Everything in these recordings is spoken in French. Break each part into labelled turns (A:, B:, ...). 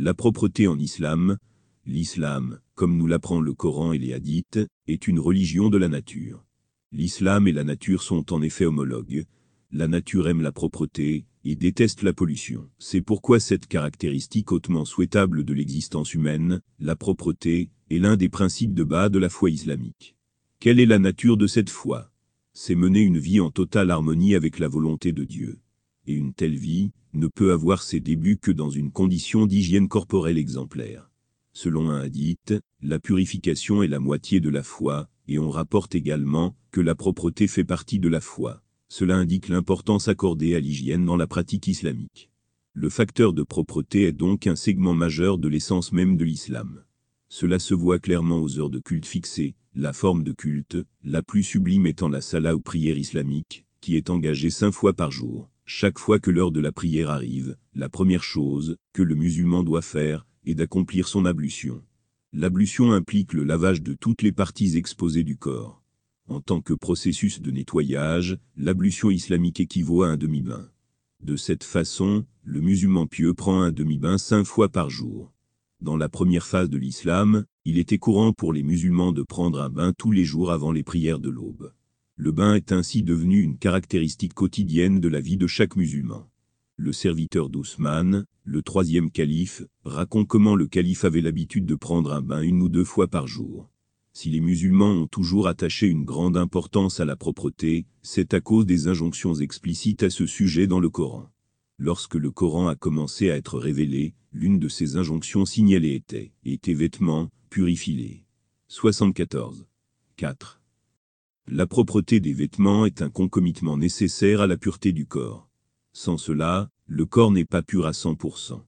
A: La propreté en islam. L'islam, comme nous l'apprend le Coran et les hadiths, est une religion de la nature. L'islam et la nature sont en effet homologues. La nature aime la propreté et déteste la pollution. C'est pourquoi cette caractéristique hautement souhaitable de l'existence humaine, la propreté, est l'un des principes de bas de la foi islamique. Quelle est la nature de cette foi? C'est mener une vie en totale harmonie avec la volonté de Dieu. Et une telle vie ne peut avoir ses débuts que dans une condition d'hygiène corporelle exemplaire. Selon un hadith, la purification est la moitié de la foi, et on rapporte également que la propreté fait partie de la foi. Cela indique l'importance accordée à l'hygiène dans la pratique islamique. Le facteur de propreté est donc un segment majeur de l'essence même de l'islam. Cela se voit clairement aux heures de culte fixées, la forme de culte, la plus sublime étant la salat ou prière islamique, qui est engagée cinq fois par jour. Chaque fois que l'heure de la prière arrive, la première chose que le musulman doit faire est d'accomplir son ablution. L'ablution implique le lavage de toutes les parties exposées du corps. En tant que processus de nettoyage, l'ablution islamique équivaut à un demi-bain. De cette façon, le musulman pieux prend un demi-bain cinq fois par jour. Dans la première phase de l'islam, il était courant pour les musulmans de prendre un bain tous les jours avant les prières de l'aube. Le bain est ainsi devenu une caractéristique quotidienne de la vie de chaque musulman. Le serviteur d'Ousmane, le troisième calife, raconte comment le calife avait l'habitude de prendre un bain une ou deux fois par jour. Si les musulmans ont toujours attaché une grande importance à la propreté, c'est à cause des injonctions explicites à ce sujet dans le Coran. Lorsque le Coran a commencé à être révélé, l'une de ces injonctions signalées était « Et tes vêtements, purifie-les ». 74. 4. La propreté des vêtements est un concomitement nécessaire à la pureté du corps. Sans cela, le corps n'est pas pur à 100%.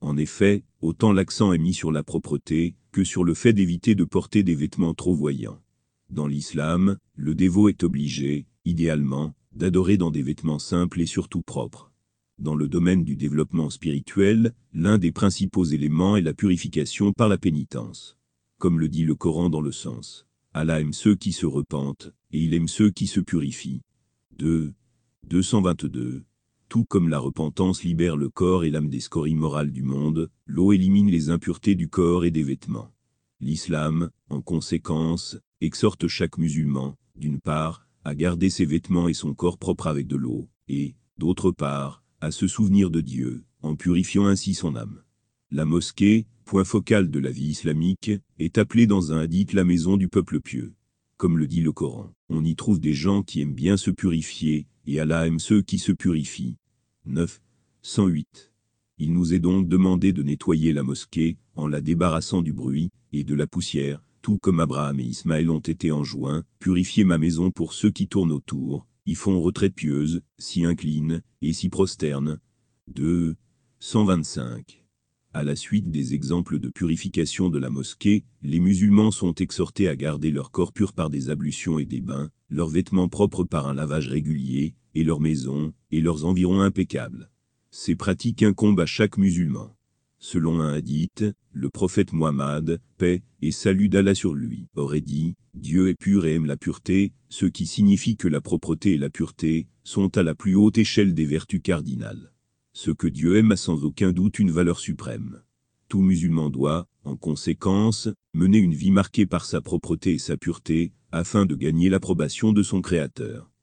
A: En effet, autant l'accent est mis sur la propreté, que sur le fait d'éviter de porter des vêtements trop voyants. Dans l'islam, le dévot est obligé, idéalement, d'adorer dans des vêtements simples et surtout propres. Dans le domaine du développement spirituel, l'un des principaux éléments est la purification par la pénitence. Comme le dit le Coran dans le sens, Allah aime ceux qui se repentent, et il aime ceux qui se purifient. 2. 222 tout comme la repentance libère le corps et l'âme des scories morales du monde, l'eau élimine les impuretés du corps et des vêtements. L'islam, en conséquence, exhorte chaque musulman, d'une part, à garder ses vêtements et son corps propre avec de l'eau, et, d'autre part, à se souvenir de Dieu, en purifiant ainsi son âme. La mosquée, point focal de la vie islamique, est appelée dans un hadith la maison du peuple pieux. Comme le dit le Coran, on y trouve des gens qui aiment bien se purifier, et Allah aime ceux qui se purifient. 9. 108. Il nous est donc demandé de nettoyer la mosquée, en la débarrassant du bruit, et de la poussière, tout comme Abraham et Ismaël ont été enjoints, purifier ma maison pour ceux qui tournent autour, y font retraite pieuse, s'y inclinent, et s'y prosternent. 2. 125. À la suite des exemples de purification de la mosquée, les musulmans sont exhortés à garder leur corps pur par des ablutions et des bains, leurs vêtements propres par un lavage régulier, et leurs maisons, et leurs environs impeccables. Ces pratiques incombent à chaque musulman. Selon un hadith, le prophète Muhammad, paix et salut d'Allah sur lui, aurait dit, Dieu est pur et aime la pureté, ce qui signifie que la propreté et la pureté sont à la plus haute échelle des vertus cardinales. Ce que Dieu aime a sans aucun doute une valeur suprême. Tout musulman doit, en conséquence, mener une vie marquée par sa propreté et sa pureté, afin de gagner l'approbation de son Créateur.